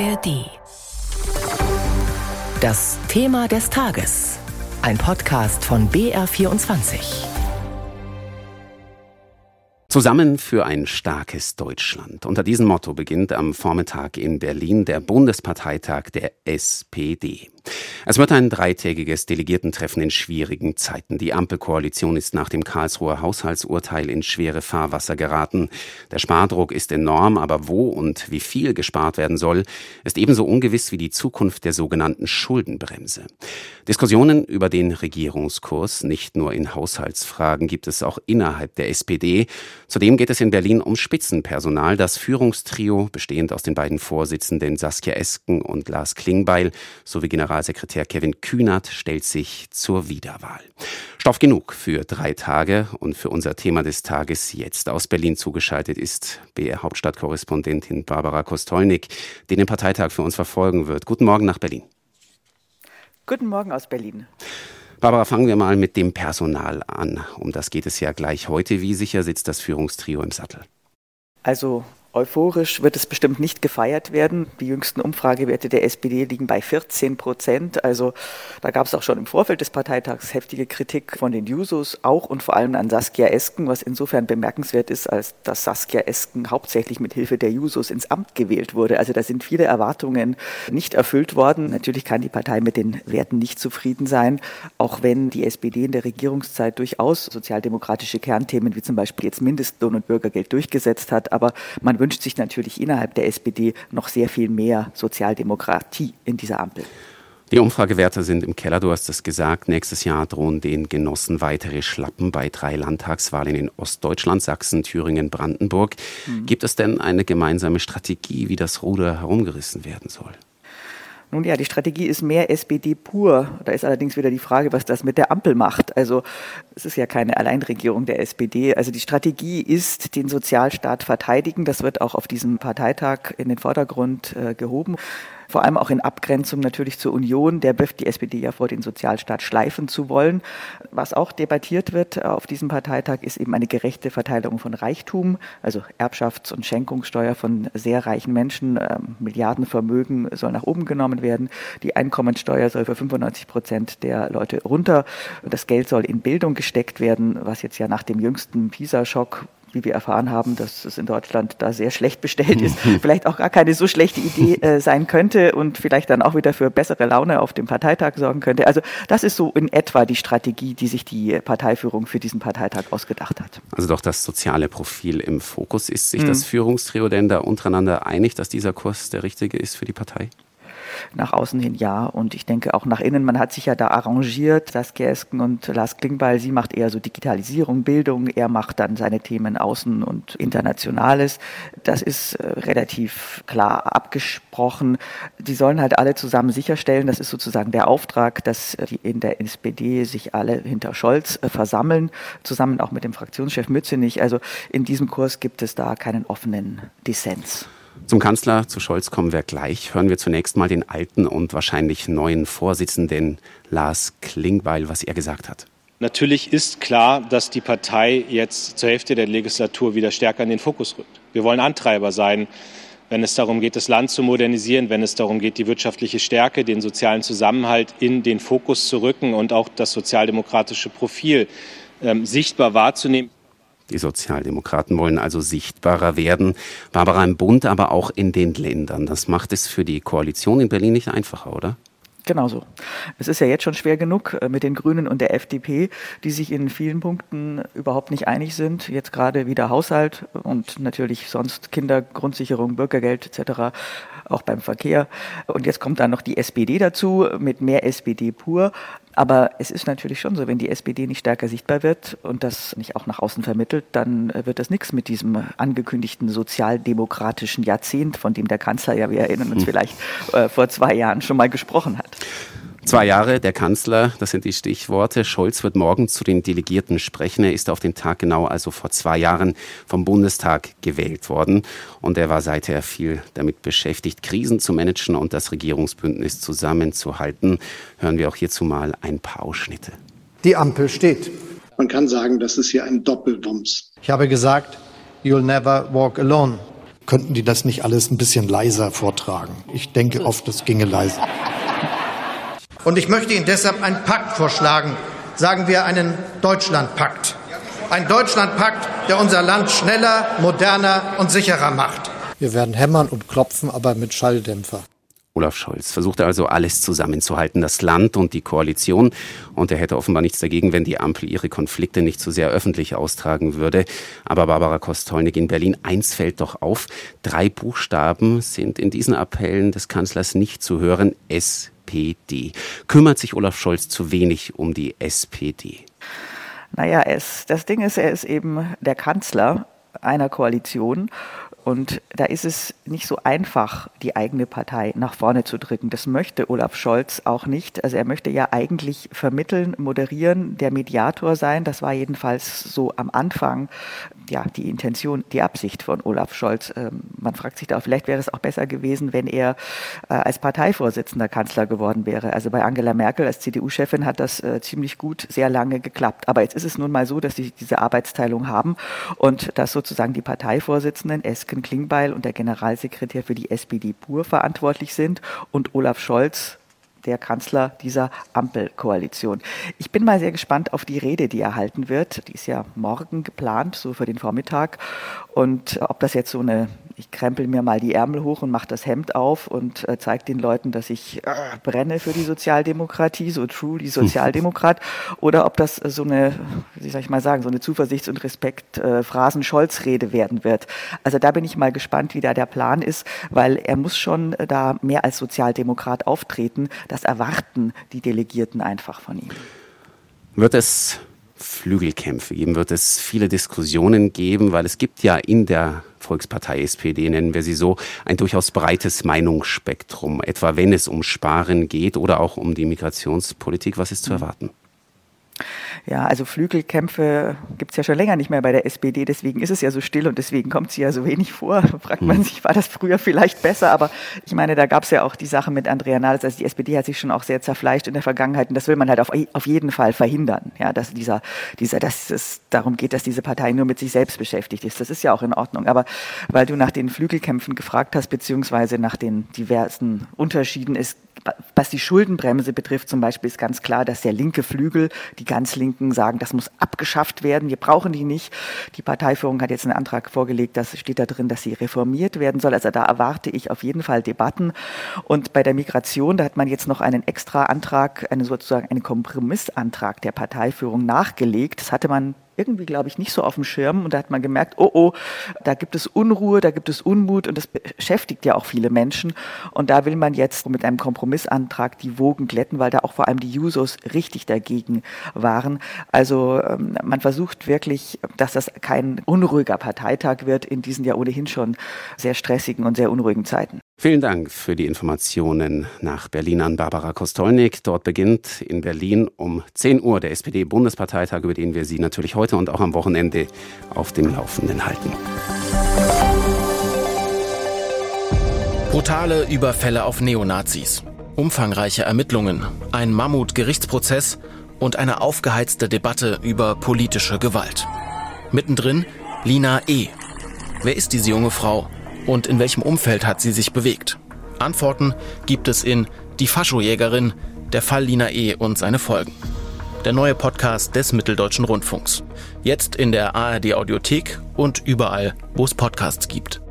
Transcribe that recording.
ARD. Das Thema des Tages. Ein Podcast von BR24. Zusammen für ein starkes Deutschland. Unter diesem Motto beginnt am Vormittag in Berlin der Bundesparteitag der SPD. Es wird ein dreitägiges Delegiertentreffen in schwierigen Zeiten. Die Ampelkoalition ist nach dem Karlsruher Haushaltsurteil in schwere Fahrwasser geraten. Der Spardruck ist enorm, aber wo und wie viel gespart werden soll, ist ebenso ungewiss wie die Zukunft der sogenannten Schuldenbremse. Diskussionen über den Regierungskurs, nicht nur in Haushaltsfragen, gibt es auch innerhalb der SPD. Zudem geht es in Berlin um Spitzenpersonal. Das Führungstrio, bestehend aus den beiden Vorsitzenden Saskia Esken und Lars Klingbeil sowie General Generalsekretär Kevin Kühnert stellt sich zur Wiederwahl. Stoff genug für drei Tage und für unser Thema des Tages jetzt aus Berlin zugeschaltet ist BR Hauptstadtkorrespondentin Barbara Kostolnik, die den Parteitag für uns verfolgen wird. Guten Morgen nach Berlin. Guten Morgen aus Berlin. Barbara, fangen wir mal mit dem Personal an. Um das geht es ja gleich heute. Wie sicher sitzt das Führungstrio im Sattel? Also Euphorisch wird es bestimmt nicht gefeiert werden. Die jüngsten Umfragewerte der SPD liegen bei 14 Prozent. Also da gab es auch schon im Vorfeld des Parteitags heftige Kritik von den Jusos, auch und vor allem an Saskia Esken, was insofern bemerkenswert ist, als dass Saskia Esken hauptsächlich mit Hilfe der Jusos ins Amt gewählt wurde. Also da sind viele Erwartungen nicht erfüllt worden. Natürlich kann die Partei mit den Werten nicht zufrieden sein, auch wenn die SPD in der Regierungszeit durchaus sozialdemokratische Kernthemen wie zum Beispiel jetzt Mindestlohn und Bürgergeld durchgesetzt hat. Aber man wünscht sich natürlich innerhalb der SPD noch sehr viel mehr Sozialdemokratie in dieser Ampel. Die Umfragewerte sind im Keller, du hast es gesagt. Nächstes Jahr drohen den Genossen weitere Schlappen bei drei Landtagswahlen in Ostdeutschland, Sachsen, Thüringen, Brandenburg. Mhm. Gibt es denn eine gemeinsame Strategie, wie das Ruder herumgerissen werden soll? Nun ja, die Strategie ist mehr SPD pur. Da ist allerdings wieder die Frage, was das mit der Ampel macht. Also es ist ja keine Alleinregierung der SPD. Also die Strategie ist, den Sozialstaat verteidigen. Das wird auch auf diesem Parteitag in den Vordergrund äh, gehoben vor allem auch in Abgrenzung natürlich zur Union. Der wirft die SPD ja vor, den Sozialstaat schleifen zu wollen. Was auch debattiert wird auf diesem Parteitag, ist eben eine gerechte Verteilung von Reichtum, also Erbschafts- und Schenkungssteuer von sehr reichen Menschen. Ähm, Milliardenvermögen soll nach oben genommen werden. Die Einkommensteuer soll für 95 Prozent der Leute runter. Das Geld soll in Bildung gesteckt werden, was jetzt ja nach dem jüngsten PISA-Schock wie wir erfahren haben, dass es in Deutschland da sehr schlecht bestellt ist, vielleicht auch gar keine so schlechte Idee äh, sein könnte und vielleicht dann auch wieder für bessere Laune auf dem Parteitag sorgen könnte. Also das ist so in etwa die Strategie, die sich die Parteiführung für diesen Parteitag ausgedacht hat. Also doch das soziale Profil im Fokus. Ist sich hm. das Führungstrio denn da untereinander einig, dass dieser Kurs der richtige ist für die Partei? Nach außen hin ja. Und ich denke auch nach innen, man hat sich ja da arrangiert, Saskia Esken und Lars Klingbeil, sie macht eher so Digitalisierung, Bildung, er macht dann seine Themen Außen und Internationales. Das ist äh, relativ klar abgesprochen. Die sollen halt alle zusammen sicherstellen, das ist sozusagen der Auftrag, dass die in der SPD sich alle hinter Scholz äh, versammeln, zusammen auch mit dem Fraktionschef Mützenich. Also in diesem Kurs gibt es da keinen offenen Dissens. Zum Kanzler, zu Scholz kommen wir gleich. Hören wir zunächst mal den alten und wahrscheinlich neuen Vorsitzenden Lars Klingbeil, was er gesagt hat. Natürlich ist klar, dass die Partei jetzt zur Hälfte der Legislatur wieder stärker in den Fokus rückt. Wir wollen Antreiber sein, wenn es darum geht, das Land zu modernisieren, wenn es darum geht, die wirtschaftliche Stärke, den sozialen Zusammenhalt in den Fokus zu rücken und auch das sozialdemokratische Profil ähm, sichtbar wahrzunehmen. Die Sozialdemokraten wollen also sichtbarer werden. Barbara im Bund, aber auch in den Ländern. Das macht es für die Koalition in Berlin nicht einfacher, oder? Genau so. Es ist ja jetzt schon schwer genug äh, mit den Grünen und der FDP, die sich in vielen Punkten überhaupt nicht einig sind. Jetzt gerade wieder Haushalt und natürlich sonst Kindergrundsicherung, Bürgergeld etc., auch beim Verkehr. Und jetzt kommt dann noch die SPD dazu mit mehr SPD pur. Aber es ist natürlich schon so, wenn die SPD nicht stärker sichtbar wird und das nicht auch nach außen vermittelt, dann wird das nichts mit diesem angekündigten sozialdemokratischen Jahrzehnt, von dem der Kanzler ja, wir erinnern uns hm. vielleicht, äh, vor zwei Jahren schon mal gesprochen hat. Zwei Jahre, der Kanzler, das sind die Stichworte. Scholz wird morgen zu den Delegierten sprechen. Er ist auf den Tag genau, also vor zwei Jahren, vom Bundestag gewählt worden. Und er war seither viel damit beschäftigt, Krisen zu managen und das Regierungsbündnis zusammenzuhalten. Hören wir auch hierzu mal ein paar Ausschnitte. Die Ampel steht. Man kann sagen, das ist hier ein Doppelwumms. Ich habe gesagt, you'll never walk alone. könnten die das nicht alles ein bisschen leiser vortragen. Ich denke oft, es ginge leiser. Und ich möchte Ihnen deshalb einen Pakt vorschlagen, sagen wir einen Deutschlandpakt. Ein Deutschlandpakt, der unser Land schneller, moderner und sicherer macht. Wir werden hämmern und klopfen, aber mit Schalldämpfer. Olaf Scholz versuchte also alles zusammenzuhalten, das Land und die Koalition. Und er hätte offenbar nichts dagegen, wenn die Ampel ihre Konflikte nicht zu so sehr öffentlich austragen würde. Aber Barbara Kostolnik in Berlin, eins fällt doch auf. Drei Buchstaben sind in diesen Appellen des Kanzlers nicht zu hören. SPD. Kümmert sich Olaf Scholz zu wenig um die SPD? Naja, es, das Ding ist, er ist eben der Kanzler einer Koalition und da ist es nicht so einfach, die eigene Partei nach vorne zu drücken. Das möchte Olaf Scholz auch nicht. Also er möchte ja eigentlich vermitteln, moderieren, der Mediator sein. Das war jedenfalls so am Anfang ja, die Intention, die Absicht von Olaf Scholz. Ähm, man fragt sich da, vielleicht wäre es auch besser gewesen, wenn er äh, als Parteivorsitzender Kanzler geworden wäre. Also bei Angela Merkel als CDU-Chefin hat das äh, ziemlich gut, sehr lange geklappt. Aber jetzt ist es nun mal so, dass sie diese Arbeitsteilung haben und dass sozusagen die Parteivorsitzenden Esken Klingbeil und der Generalsekretär für die SPD pur verantwortlich sind und Olaf Scholz der Kanzler dieser Ampelkoalition. Ich bin mal sehr gespannt auf die Rede, die er halten wird. Die ist ja morgen geplant, so für den Vormittag. Und ob das jetzt so eine ich krempel mir mal die Ärmel hoch und mache das Hemd auf und äh, zeige den Leuten, dass ich äh, brenne für die Sozialdemokratie, so truly Sozialdemokrat, oder ob das so eine, wie soll ich mal sagen, so eine Zuversichts- und Respekt-Phrasen-Scholz-Rede äh, werden wird. Also da bin ich mal gespannt, wie da der Plan ist, weil er muss schon äh, da mehr als Sozialdemokrat auftreten. Das erwarten die Delegierten einfach von ihm. Wird es Flügelkämpfe geben, wird es viele Diskussionen geben, weil es gibt ja in der Volkspartei SPD, nennen wir sie so, ein durchaus breites Meinungsspektrum, etwa wenn es um Sparen geht oder auch um die Migrationspolitik. Was ist zu erwarten? Ja, also Flügelkämpfe gibt es ja schon länger nicht mehr bei der SPD, deswegen ist es ja so still und deswegen kommt sie ja so wenig vor. Da fragt man hm. sich, war das früher vielleicht besser? Aber ich meine, da gab es ja auch die Sache mit Andrea Nahles. Also die SPD hat sich schon auch sehr zerfleischt in der Vergangenheit und das will man halt auf, auf jeden Fall verhindern. Ja, dass dieser, dieser, dass es darum geht, dass diese Partei nur mit sich selbst beschäftigt ist. Das ist ja auch in Ordnung. Aber weil du nach den Flügelkämpfen gefragt hast, beziehungsweise nach den diversen Unterschieden, ist was die Schuldenbremse betrifft zum Beispiel ist ganz klar, dass der linke Flügel, die ganz Linken sagen, das muss abgeschafft werden, wir brauchen die nicht. Die Parteiführung hat jetzt einen Antrag vorgelegt, das steht da drin, dass sie reformiert werden soll. Also da erwarte ich auf jeden Fall Debatten. Und bei der Migration, da hat man jetzt noch einen extra Antrag, einen sozusagen einen Kompromissantrag der Parteiführung nachgelegt. Das hatte man irgendwie, glaube ich, nicht so auf dem Schirm. Und da hat man gemerkt, oh oh, da gibt es Unruhe, da gibt es Unmut und das beschäftigt ja auch viele Menschen. Und da will man jetzt mit einem Kompromissantrag die Wogen glätten, weil da auch vor allem die Jusos richtig dagegen waren. Also ähm, man versucht wirklich, dass das kein unruhiger Parteitag wird in diesen ja ohnehin schon sehr stressigen und sehr unruhigen Zeiten. Vielen Dank für die Informationen nach Berlin an Barbara Kostolnik. Dort beginnt in Berlin um 10 Uhr der SPD-Bundesparteitag, über den wir Sie natürlich heute und auch am Wochenende auf dem Laufenden halten. Brutale Überfälle auf Neonazis, umfangreiche Ermittlungen, ein Mammut-Gerichtsprozess und eine aufgeheizte Debatte über politische Gewalt. Mittendrin Lina E. Wer ist diese junge Frau? Und in welchem Umfeld hat sie sich bewegt? Antworten gibt es in Die Faschojägerin, der Fall Lina E. und seine Folgen. Der neue Podcast des Mitteldeutschen Rundfunks. Jetzt in der ARD Audiothek und überall, wo es Podcasts gibt.